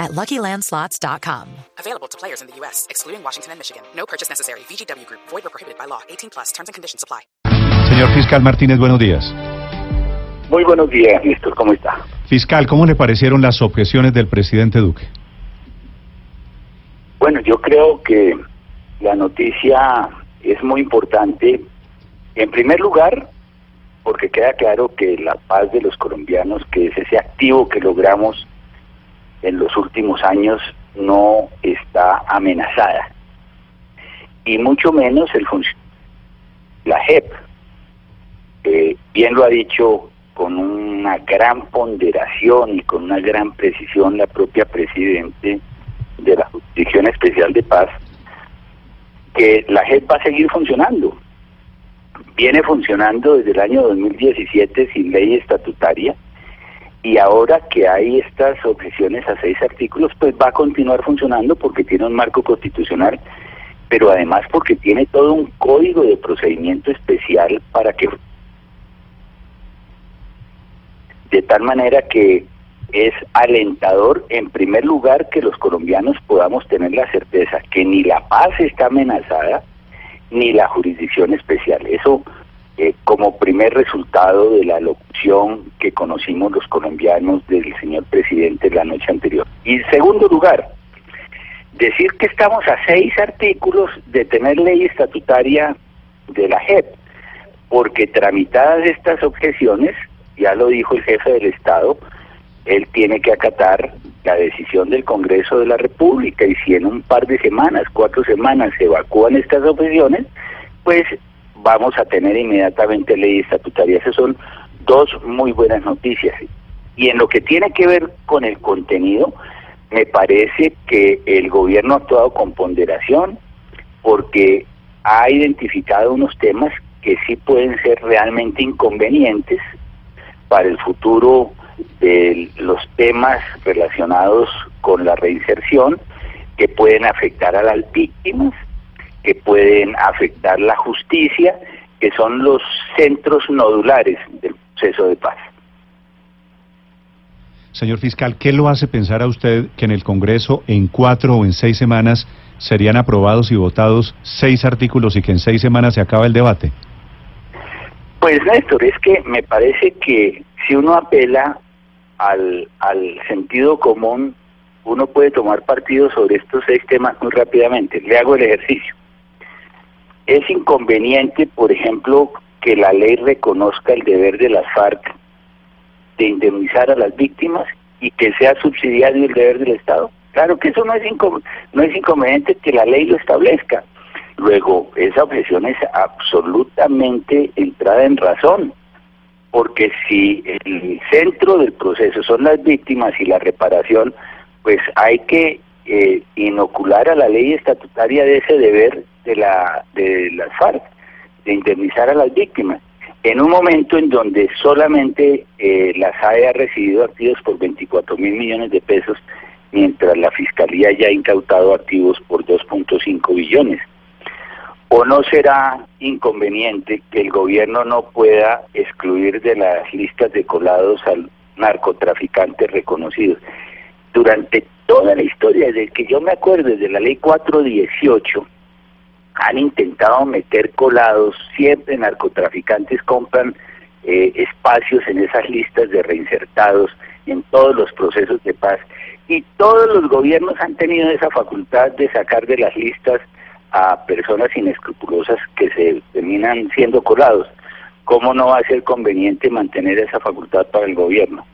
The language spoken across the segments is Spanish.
at LuckyLandSlots.com. Available to players in the U.S., excluding Washington and Michigan. No purchase necessary. VGW Group. Void or prohibited by law. 18 plus. Terms and conditions apply. Señor Fiscal Martínez, buenos días. Muy buenos días, Néstor, ¿cómo está? Fiscal, ¿cómo le parecieron las objeciones del presidente Duque? Bueno, yo creo que la noticia es muy importante. En primer lugar, porque queda claro que la paz de los colombianos, que es ese activo que logramos en los últimos años, no está amenazada. Y mucho menos el la JEP. que bien lo ha dicho con una gran ponderación y con una gran precisión la propia presidente de la Jurisdicción Especial de Paz, que la JEP va a seguir funcionando. Viene funcionando desde el año 2017 sin ley estatutaria y ahora que hay estas objeciones a seis artículos, pues va a continuar funcionando porque tiene un marco constitucional, pero además porque tiene todo un código de procedimiento especial para que de tal manera que es alentador, en primer lugar, que los colombianos podamos tener la certeza que ni la paz está amenazada, ni la jurisdicción especial. Eso eh, como primer resultado de la locución que conocimos los colombianos del señor presidente la noche anterior. Y en segundo lugar, decir que estamos a seis artículos de tener ley estatutaria de la JEP, porque tramitadas estas objeciones, ya lo dijo el jefe del Estado, él tiene que acatar la decisión del Congreso de la República y si en un par de semanas, cuatro semanas se evacúan estas objeciones, pues vamos a tener inmediatamente ley estatutaria. Esas son dos muy buenas noticias. Y en lo que tiene que ver con el contenido, me parece que el gobierno ha actuado con ponderación porque ha identificado unos temas que sí pueden ser realmente inconvenientes para el futuro de los temas relacionados con la reinserción que pueden afectar a las víctimas, que pueden afectar la justicia, que son los centros nodulares del proceso de paz. Señor fiscal, ¿qué lo hace pensar a usted que en el Congreso en cuatro o en seis semanas serían aprobados y votados seis artículos y que en seis semanas se acaba el debate? Pues Néstor, es que me parece que si uno apela al, al sentido común, uno puede tomar partido sobre estos seis temas muy rápidamente. Le hago el ejercicio. Es inconveniente, por ejemplo, que la ley reconozca el deber de las FARC de indemnizar a las víctimas y que sea subsidiario el deber del Estado. Claro que eso no es, no es inconveniente que la ley lo establezca. Luego, esa objeción es absolutamente entrada en razón, porque si el centro del proceso son las víctimas y la reparación, pues hay que eh, inocular a la ley estatutaria de ese deber de la de las FARC, de indemnizar a las víctimas, en un momento en donde solamente eh, la SAE ha recibido activos por 24 mil millones de pesos, mientras la Fiscalía ya ha incautado activos por 2.5 billones. ¿O no será inconveniente que el gobierno no pueda excluir de las listas de colados al narcotraficantes reconocidos? Durante toda la historia, desde que yo me acuerdo, desde la ley 418, han intentado meter colados, siempre narcotraficantes compran eh, espacios en esas listas de reinsertados en todos los procesos de paz y todos los gobiernos han tenido esa facultad de sacar de las listas a personas inescrupulosas que se terminan siendo colados. ¿Cómo no va a ser conveniente mantener esa facultad para el gobierno?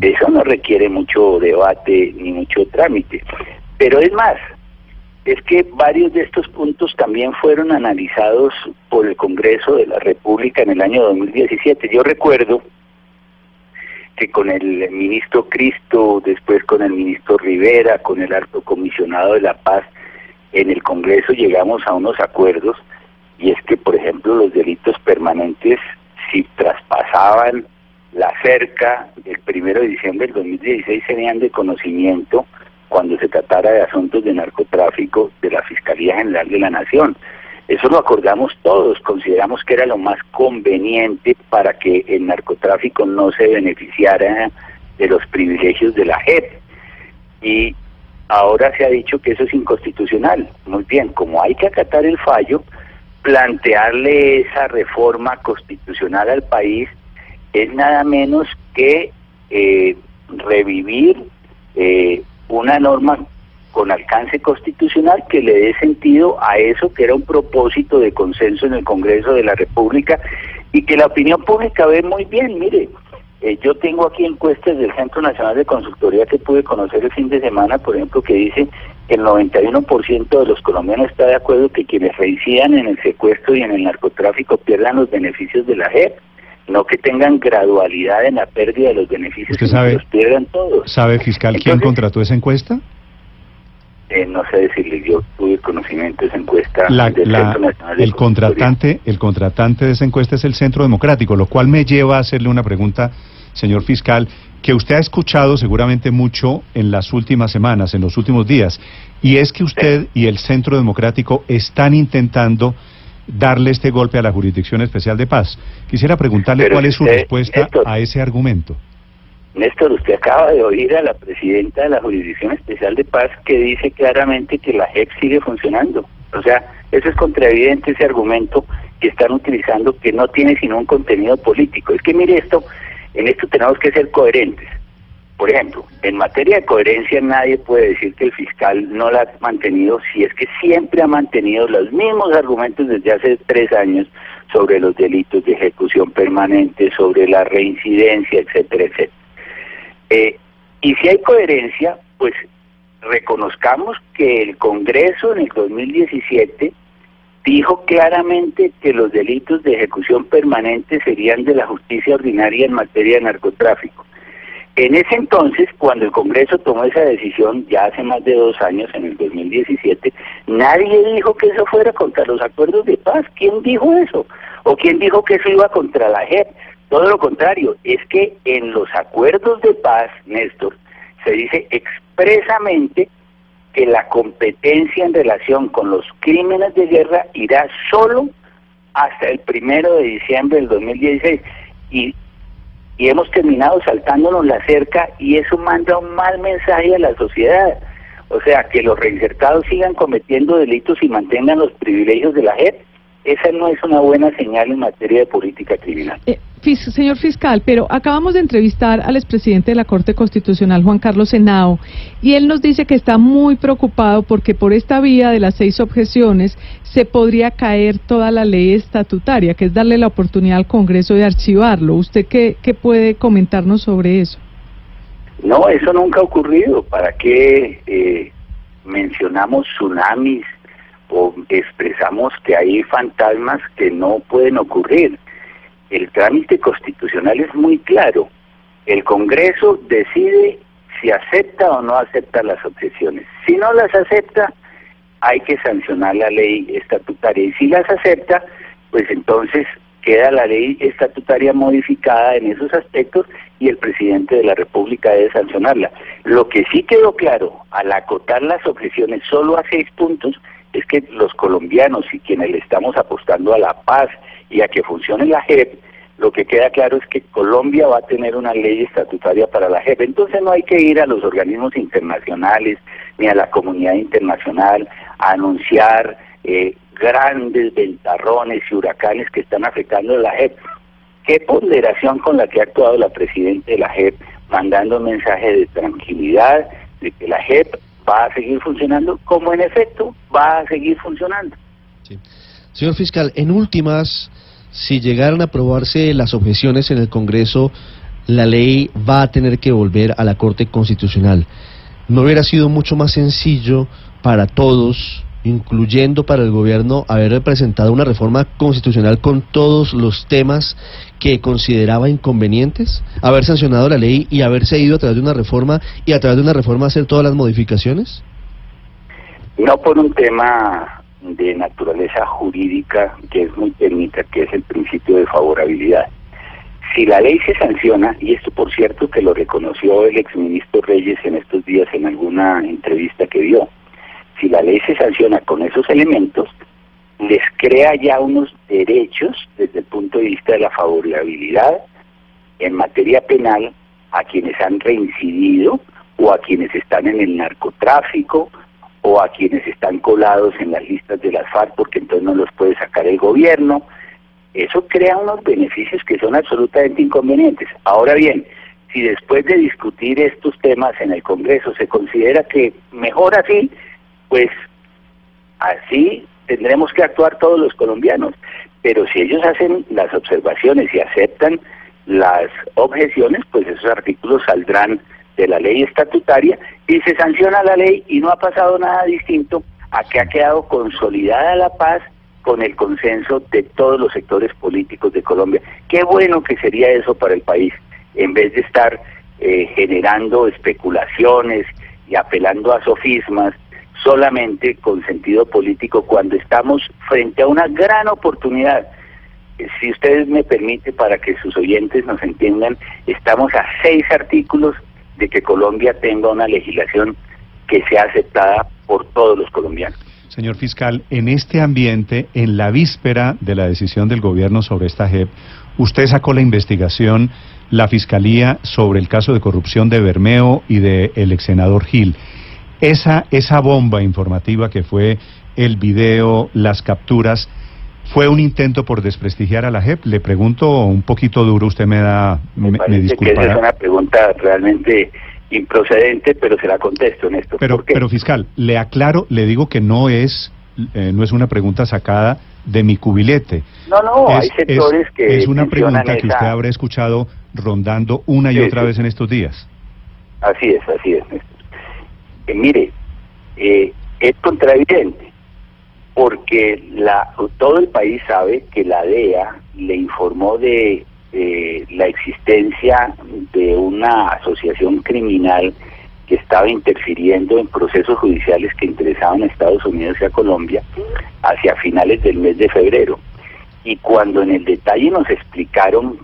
Eso no requiere mucho debate ni mucho trámite. Pero es más, es que varios de estos puntos también fueron analizados por el Congreso de la República en el año 2017. Yo recuerdo que con el ministro Cristo, después con el ministro Rivera, con el alto comisionado de la paz, en el Congreso llegamos a unos acuerdos y es que, por ejemplo, los delitos permanentes, si traspasaban la cerca del primero de diciembre del 2016, serían de conocimiento cuando se tratara de asuntos de narcotráfico de la Fiscalía General de la Nación. Eso lo acordamos todos, consideramos que era lo más conveniente para que el narcotráfico no se beneficiara de los privilegios de la JEP. Y ahora se ha dicho que eso es inconstitucional. Muy bien, como hay que acatar el fallo, plantearle esa reforma constitucional al país es nada menos que eh, revivir eh, una norma con alcance constitucional que le dé sentido a eso que era un propósito de consenso en el Congreso de la República y que la opinión pública ve muy bien. Mire, eh, yo tengo aquí encuestas del Centro Nacional de Consultoría que pude conocer el fin de semana, por ejemplo, que dice que el 91% de los colombianos está de acuerdo que quienes reincidan en el secuestro y en el narcotráfico pierdan los beneficios de la JEP no que tengan gradualidad en la pérdida de los beneficios y que los pierdan todos. ¿Sabe, fiscal, quién contrató esa encuesta? Eh, no sé decirle, yo tuve conocimiento de esa encuesta. el contratante, el contratante de esa encuesta es el Centro Democrático, lo cual me lleva a hacerle una pregunta, señor fiscal, que usted ha escuchado seguramente mucho en las últimas semanas, en los últimos días, y es que usted y el Centro Democrático están intentando darle este golpe a la Jurisdicción Especial de Paz. Quisiera preguntarle cuál es su respuesta a ese argumento. Néstor, usted acaba de oír a la presidenta de la Jurisdicción Especial de Paz que dice claramente que la JEP sigue funcionando. O sea, eso es contraevidente ese argumento que están utilizando que no tiene sino un contenido político. Es que mire esto, en esto tenemos que ser coherentes. Por ejemplo, en materia de coherencia nadie puede decir que el fiscal no la ha mantenido si es que siempre ha mantenido los mismos argumentos desde hace tres años sobre los delitos de ejecución permanente, sobre la reincidencia, etcétera, etcétera. Eh, y si hay coherencia, pues reconozcamos que el Congreso en el 2017 dijo claramente que los delitos de ejecución permanente serían de la justicia ordinaria en materia de narcotráfico. En ese entonces, cuando el Congreso tomó esa decisión, ya hace más de dos años, en el 2017, nadie dijo que eso fuera contra los acuerdos de paz. ¿Quién dijo eso? ¿O quién dijo que eso iba contra la JEP? Todo lo contrario, es que en los acuerdos de paz, Néstor, se dice expresamente que la competencia en relación con los crímenes de guerra irá solo hasta el primero de diciembre del 2016. Y y hemos terminado saltándonos la cerca y eso manda un mal mensaje a la sociedad. O sea, que los reinsertados sigan cometiendo delitos y mantengan los privilegios de la JEP, esa no es una buena señal en materia de política criminal. Eh, señor fiscal, pero acabamos de entrevistar al expresidente de la Corte Constitucional, Juan Carlos Senao, y él nos dice que está muy preocupado porque por esta vía de las seis objeciones se podría caer toda la ley estatutaria, que es darle la oportunidad al Congreso de archivarlo. ¿Usted qué, qué puede comentarnos sobre eso? No, eso nunca ha ocurrido. ¿Para qué eh, mencionamos tsunamis? o expresamos que hay fantasmas que no pueden ocurrir. El trámite constitucional es muy claro. El Congreso decide si acepta o no acepta las objeciones. Si no las acepta, hay que sancionar la ley estatutaria. Y si las acepta, pues entonces queda la ley estatutaria modificada en esos aspectos y el presidente de la República debe sancionarla. Lo que sí quedó claro al acotar las objeciones solo a seis puntos es que los colombianos y quienes le estamos apostando a la paz y a que funcione la JEP, lo que queda claro es que Colombia va a tener una ley estatutaria para la JEP. Entonces no hay que ir a los organismos internacionales ni a la comunidad internacional a anunciar eh, grandes ventarrones y huracanes que están afectando a la JEP. Qué ponderación con la que ha actuado la presidenta de la JEP, mandando un mensaje de tranquilidad, de que la JEP va a seguir funcionando, como en efecto va a seguir funcionando. Señor fiscal, en últimas, si llegaran a aprobarse las objeciones en el Congreso, la ley va a tener que volver a la Corte Constitucional. ¿No hubiera sido mucho más sencillo para todos incluyendo para el gobierno haber presentado una reforma constitucional con todos los temas que consideraba inconvenientes, haber sancionado la ley y haberse ido a través de una reforma y a través de una reforma hacer todas las modificaciones? No por un tema de naturaleza jurídica que es muy técnica, que es el principio de favorabilidad. Si la ley se sanciona, y esto por cierto que lo reconoció el exministro Reyes en estos días en alguna entrevista que dio, si la ley se sanciona con esos elementos, les crea ya unos derechos desde el punto de vista de la favorabilidad en materia penal a quienes han reincidido o a quienes están en el narcotráfico o a quienes están colados en las listas de las FARC porque entonces no los puede sacar el gobierno. Eso crea unos beneficios que son absolutamente inconvenientes. Ahora bien, si después de discutir estos temas en el Congreso se considera que mejor así, pues así tendremos que actuar todos los colombianos. Pero si ellos hacen las observaciones y aceptan las objeciones, pues esos artículos saldrán de la ley estatutaria y se sanciona la ley y no ha pasado nada distinto a que ha quedado consolidada la paz con el consenso de todos los sectores políticos de Colombia. Qué bueno que sería eso para el país, en vez de estar eh, generando especulaciones y apelando a sofismas solamente con sentido político cuando estamos frente a una gran oportunidad. Eh, si ustedes me permiten, para que sus oyentes nos entiendan, estamos a seis artículos de que Colombia tenga una legislación que sea aceptada por todos los colombianos. Señor fiscal, en este ambiente, en la víspera de la decisión del gobierno sobre esta JEP, usted sacó la investigación, la fiscalía, sobre el caso de corrupción de Bermeo y del de ex senador Gil. Esa, esa bomba informativa que fue el video, las capturas, ¿fue un intento por desprestigiar a la JEP? Le pregunto un poquito duro, usted me da, me, me, disculpará. Que es una pregunta realmente improcedente, pero se la contesto en esto. Pero, pero fiscal, le aclaro, le digo que no es, eh, no es una pregunta sacada de mi cubilete. No, no, hay sectores que es una pregunta que usted habrá escuchado rondando una y otra vez en estos días. Así es, así es. Eh, mire, eh, es contraevidente, porque la, todo el país sabe que la DEA le informó de la existencia de una asociación criminal que estaba interfiriendo en procesos judiciales que interesaban a Estados Unidos y a Colombia hacia finales del mes de febrero. Y cuando en el detalle nos explicaron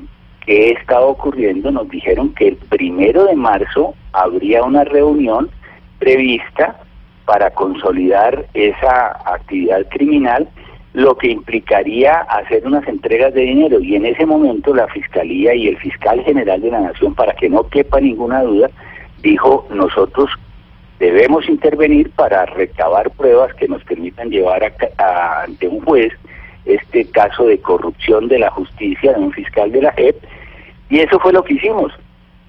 qué estaba ocurriendo, nos dijeron que el primero de marzo habría una reunión prevista para consolidar esa actividad criminal, lo que implicaría hacer unas entregas de dinero. Y en ese momento la Fiscalía y el Fiscal General de la Nación, para que no quepa ninguna duda, dijo, nosotros debemos intervenir para recabar pruebas que nos permitan llevar a, ante un juez este caso de corrupción de la justicia de un fiscal de la JEP. Y eso fue lo que hicimos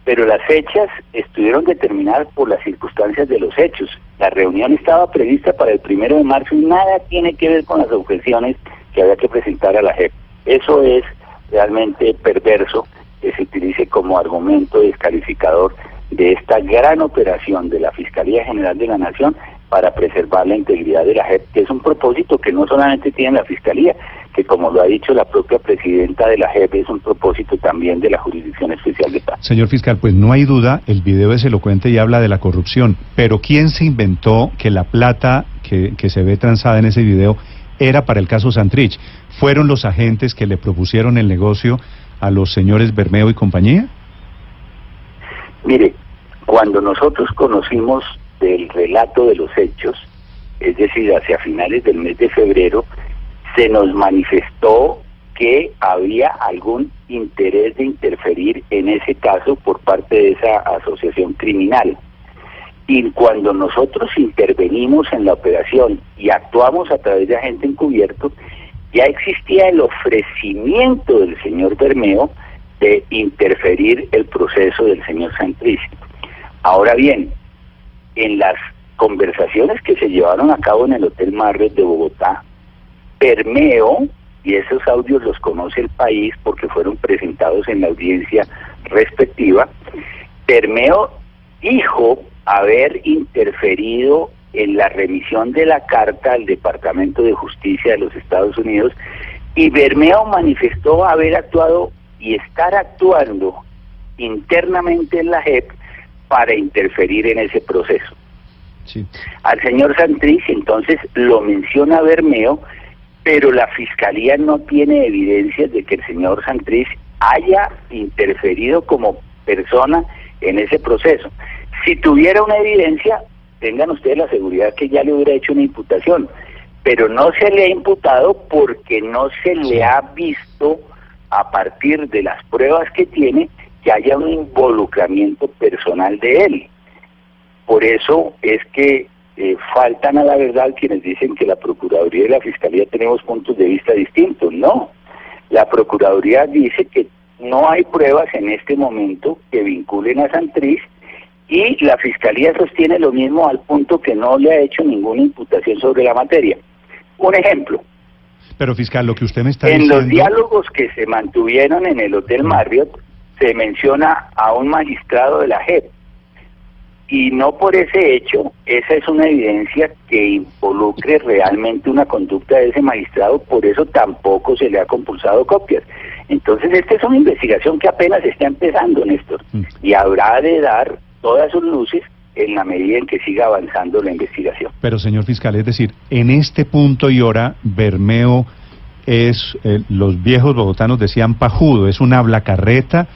pero las fechas estuvieron determinadas por las circunstancias de los hechos. La reunión estaba prevista para el primero de marzo y nada tiene que ver con las objeciones que había que presentar a la JEP. Eso es realmente perverso que se utilice como argumento descalificador de esta gran operación de la Fiscalía General de la Nación para preservar la integridad de la JEP, que es un propósito que no solamente tiene la Fiscalía, que como lo ha dicho la propia presidenta de la JEP, es un propósito también de la Jurisdicción Especial de Paz. Señor fiscal, pues no hay duda, el video es elocuente y habla de la corrupción, pero ¿quién se inventó que la plata que, que se ve transada en ese video era para el caso Santrich? ¿Fueron los agentes que le propusieron el negocio a los señores Bermeo y compañía? Mire, cuando nosotros conocimos del relato de los hechos, es decir, hacia finales del mes de febrero, se nos manifestó que había algún interés de interferir en ese caso por parte de esa asociación criminal. Y cuando nosotros intervenimos en la operación y actuamos a través de agente encubierto, ya existía el ofrecimiento del señor Bermeo de interferir el proceso del señor Santriz. Ahora bien, en las conversaciones que se llevaron a cabo en el Hotel Marriott de Bogotá, Bermeo, y esos audios los conoce el país porque fueron presentados en la audiencia respectiva, Bermeo dijo haber interferido en la remisión de la carta al Departamento de Justicia de los Estados Unidos y Bermeo manifestó haber actuado y estar actuando internamente en la JEP para interferir en ese proceso. al señor Santrich, entonces lo menciona Bermeo, pero la fiscalía no tiene evidencias de que el señor Santrich haya interferido como persona en ese proceso. Si tuviera una evidencia, tengan ustedes la seguridad que ya le hubiera hecho una imputación, pero no se le ha imputado porque no se le ha visto a partir de las pruebas que tiene que haya un involucramiento personal de él. Por eso es que eh, faltan a la verdad quienes dicen que la Procuraduría y la Fiscalía tenemos puntos de vista distintos. No, la Procuraduría dice que no hay pruebas en este momento que vinculen a Santriz y la Fiscalía sostiene lo mismo al punto que no le ha hecho ninguna imputación sobre la materia. Un ejemplo. Pero fiscal, lo que usted me está en diciendo... En los diálogos que se mantuvieron en el Hotel Marriott se menciona a un magistrado de la JEP y no por ese hecho, esa es una evidencia que involucre realmente una conducta de ese magistrado, por eso tampoco se le ha compulsado copias. Entonces, esta es una investigación que apenas está empezando, Néstor, mm. y habrá de dar todas sus luces en la medida en que siga avanzando la investigación. Pero, señor fiscal, es decir, en este punto y hora, Bermeo es, eh, los viejos bogotanos decían pajudo, es un habla carreta,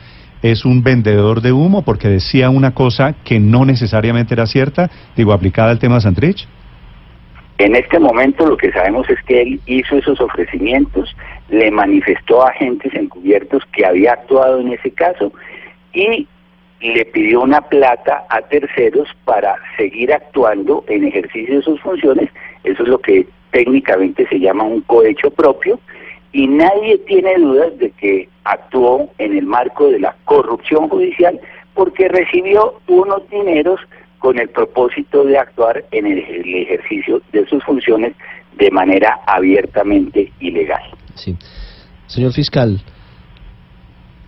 es un vendedor de humo porque decía una cosa que no necesariamente era cierta, digo, aplicada al tema de Santrich? En este momento lo que sabemos es que él hizo esos ofrecimientos, le manifestó a agentes encubiertos que había actuado en ese caso y le pidió una plata a terceros para seguir actuando en ejercicio de sus funciones. Eso es lo que técnicamente se llama un cohecho propio y nadie tiene dudas de que actuó en el marco de la corrupción judicial porque recibió unos dineros con el propósito de actuar en el, ejercicio de sus funciones de manera abiertamente ilegal. Sí. Señor fiscal,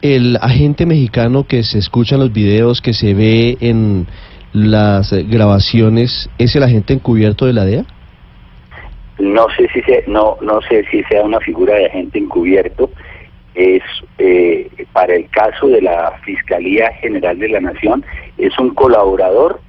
el agente mexicano que se escucha en los videos, que se ve en las grabaciones, ¿es el agente encubierto de la DEA? No sé si se, no no sé si sea una figura de agente encubierto es eh, para el caso de la fiscalía general de la nación es un colaborador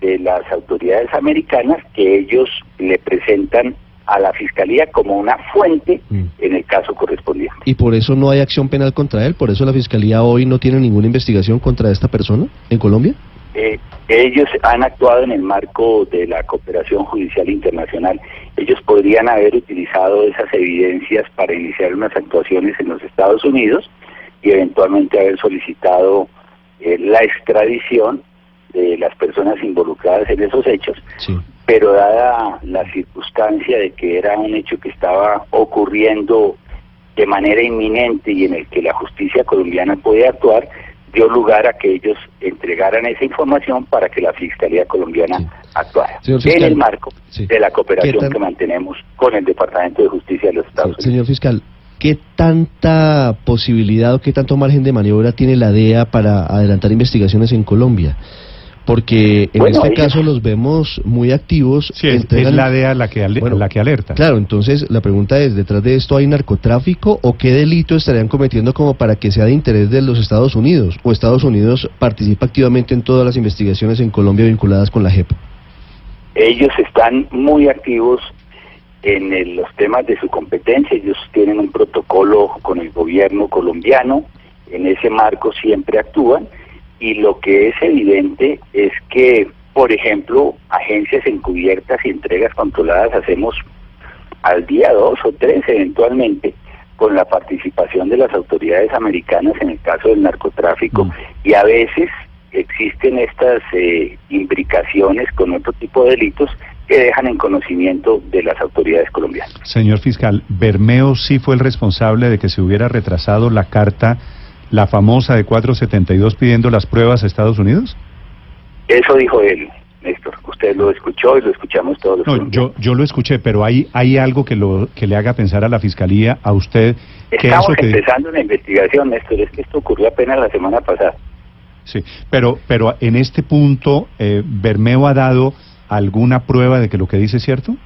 de las autoridades americanas que ellos le presentan a la fiscalía como una fuente mm. en el caso correspondiente. ¿Y por eso no hay acción penal contra él? ¿Por eso la fiscalía hoy no tiene ninguna investigación contra esta persona en Colombia? Eh, ellos han actuado en el marco de la cooperación judicial internacional. Ellos podrían haber utilizado esas evidencias para iniciar unas actuaciones en los Estados Unidos y eventualmente haber solicitado eh, la extradición de las personas involucradas en esos hechos. Pero dada la circunstancia de que era un hecho que estaba ocurriendo de manera inminente y en el que la justicia colombiana puede actuar, dio lugar a que ellos entregaran esa información para que la Fiscalía colombiana actuara en el marco de la cooperación que mantenemos con el Departamento de Justicia de los Estados Unidos. Señor fiscal, ¿qué tanta posibilidad o qué tanto margen de maniobra tiene la DEA para adelantar investigaciones en Colombia? Porque en este caso los vemos muy activos. Sí, es, la DEA la que, la que alerta. Claro, entonces la pregunta es, ¿detrás de esto hay narcotráfico o qué delito estarían cometiendo como para que sea de interés de los Estados Unidos? ¿O Estados Unidos participa activamente en todas las investigaciones en Colombia vinculadas con la JEP? Ellos están muy activos en los temas de su competencia, ellos tienen un protocolo con el gobierno colombiano, en ese marco siempre actúan y lo que es evidente es que, por ejemplo, agencias encubiertas y entregas controladas hacemos al día dos o tres eventualmente con la participación de las autoridades americanas en el caso del narcotráfico mm. y a veces existen estas eh, imbricaciones con otro tipo de delitos que dejan en conocimiento de las autoridades colombianas. Señor fiscal, ¿Bermeo sí fue el responsable de que se hubiera retrasado la carta la famosa de 472 pidiendo las pruebas a Estados Unidos? Eso dijo él, Néstor. Usted lo escuchó y lo escuchamos todos. No, yo, yo lo escuché, pero hay, hay algo que, lo, que le haga pensar a la Fiscalía, a usted... Estamos que empezando una investigación, Néstor. Es que esto ocurrió apenas la semana pasada. Sí, pero, pero en este punto, eh, ¿Bermeo ha dado alguna prueba de que lo que dice es cierto?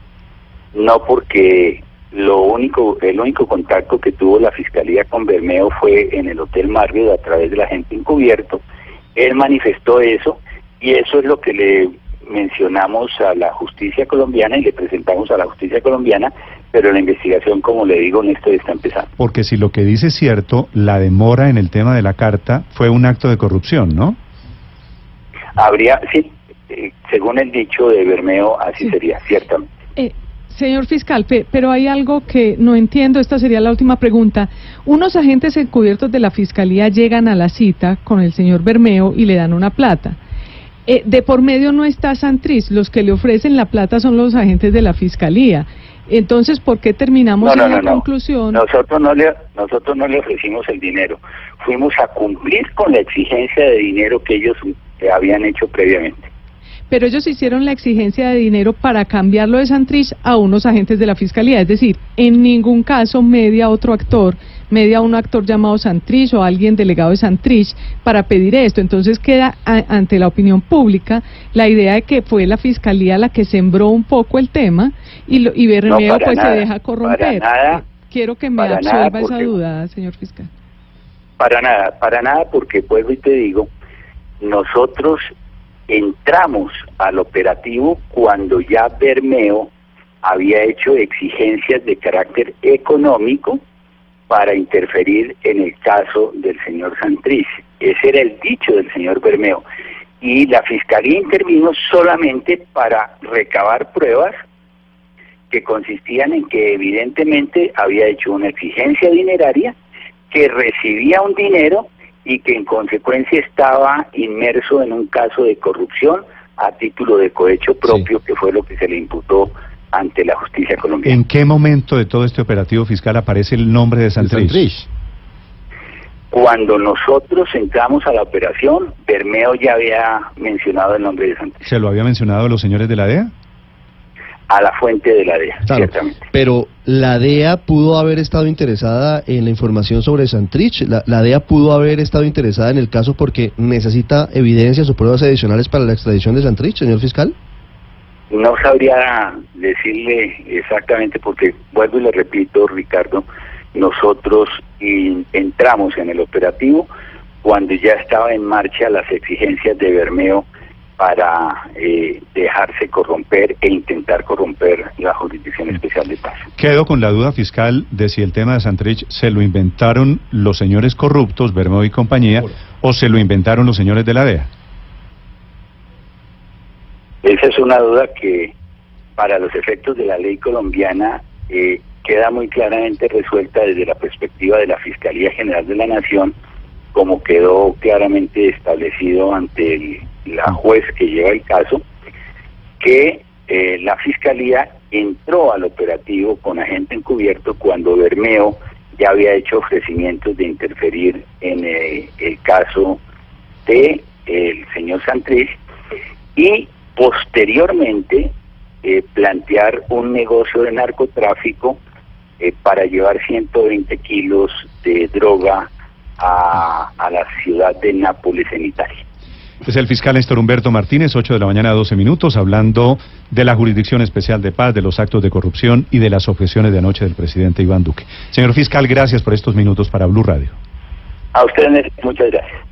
No, porque lo único, el único contacto que tuvo la fiscalía con Bermeo fue en el Hotel Marriott a través de la gente encubierto. Él manifestó eso y eso es lo que le mencionamos a la justicia colombiana y le presentamos a la justicia colombiana, pero la investigación, como le digo, Néstor, está empezando. Porque si lo que dice es cierto, la demora en el tema de la carta fue un acto de corrupción, ¿no? Habría, sí, eh, según el dicho de Bermeo, así Sí. sería, ciertamente. Señor fiscal, pe- pero hay algo que no entiendo, esta sería la última pregunta. Unos agentes encubiertos de la fiscalía llegan a la cita con el señor Bermeo y le dan una plata. Eh, de por medio no está Santriz, los que le ofrecen la plata son los agentes de la fiscalía. Entonces, ¿por qué terminamos No, no, en la no. conclusión? Nosotros no le nosotros no le ofrecimos el dinero. Fuimos a cumplir con la exigencia de dinero que ellos eh, habían hecho previamente. Pero ellos hicieron la exigencia de dinero para cambiarlo de Santrich a unos agentes de la fiscalía. Es decir, en ningún caso media otro actor, media un actor llamado Santrich o alguien delegado de Santrich para pedir esto. Entonces queda a- ante la opinión pública la idea de que fue la fiscalía la que sembró un poco el tema y, lo, y Bermeo pues nada, se deja corromper. nada, Quiero que me nada, absuelva esa duda, señor fiscal. Para nada, para nada, porque vuelvo y te digo, nosotros entramos al operativo cuando ya Bermeo había hecho exigencias de carácter económico para interferir en el caso del señor Santriz. Ese era el dicho del señor Bermeo. Y la fiscalía intervino solamente para recabar pruebas que consistían en que evidentemente había hecho una exigencia dineraria, que recibía un dinero y que en consecuencia estaba inmerso en un caso de corrupción a título de cohecho propio, que fue lo que se le imputó ante la justicia colombiana. ¿En qué momento de todo este operativo fiscal aparece el nombre de Santrich? Cuando nosotros entramos a la operación, Bermeo ya había mencionado el nombre de Santos, ¿Se lo había mencionado a los señores de la DEA? A la fuente de la DEA, Claro, ciertamente. pero la DEA pudo haber estado interesada en la información sobre Santrich. La, la DEA pudo haber estado interesada en el caso porque necesita evidencias o pruebas adicionales para la extradición de Santrich, señor fiscal. No sabría decirle exactamente porque, vuelvo y le repito, Ricardo, nosotros in- entramos en el operativo cuando ya estaba en marcha las exigencias de Bermeo para eh, dejarse corromper e intentar corromper la Jurisdicción Especial de Paz. Quedo con la duda fiscal de si el tema de Santrich se lo inventaron los señores corruptos, Bermeo y compañía, o se lo inventaron los señores de la DEA. Esa es una duda que para los efectos de la ley colombiana eh, queda muy claramente resuelta desde la perspectiva de la Fiscalía General de la Nación, como quedó claramente establecido ante el- la juez que lleva el caso, que eh, la Fiscalía entró al operativo con agente encubierto cuando Bermeo ya había hecho ofrecimientos de interferir en eh, el caso de el señor Santrich y posteriormente eh, plantear un negocio de narcotráfico para llevar 120 kilos de droga a la ciudad de Nápoles en Italia. Es el fiscal Néstor Humberto Martínez, 8 de la mañana, 12 minutos, hablando de la Jurisdicción Especial de Paz, de los actos de corrupción y de las objeciones de anoche del presidente Iván Duque. Señor fiscal, gracias por estos minutos para Blue Radio. A ustedes muchas gracias.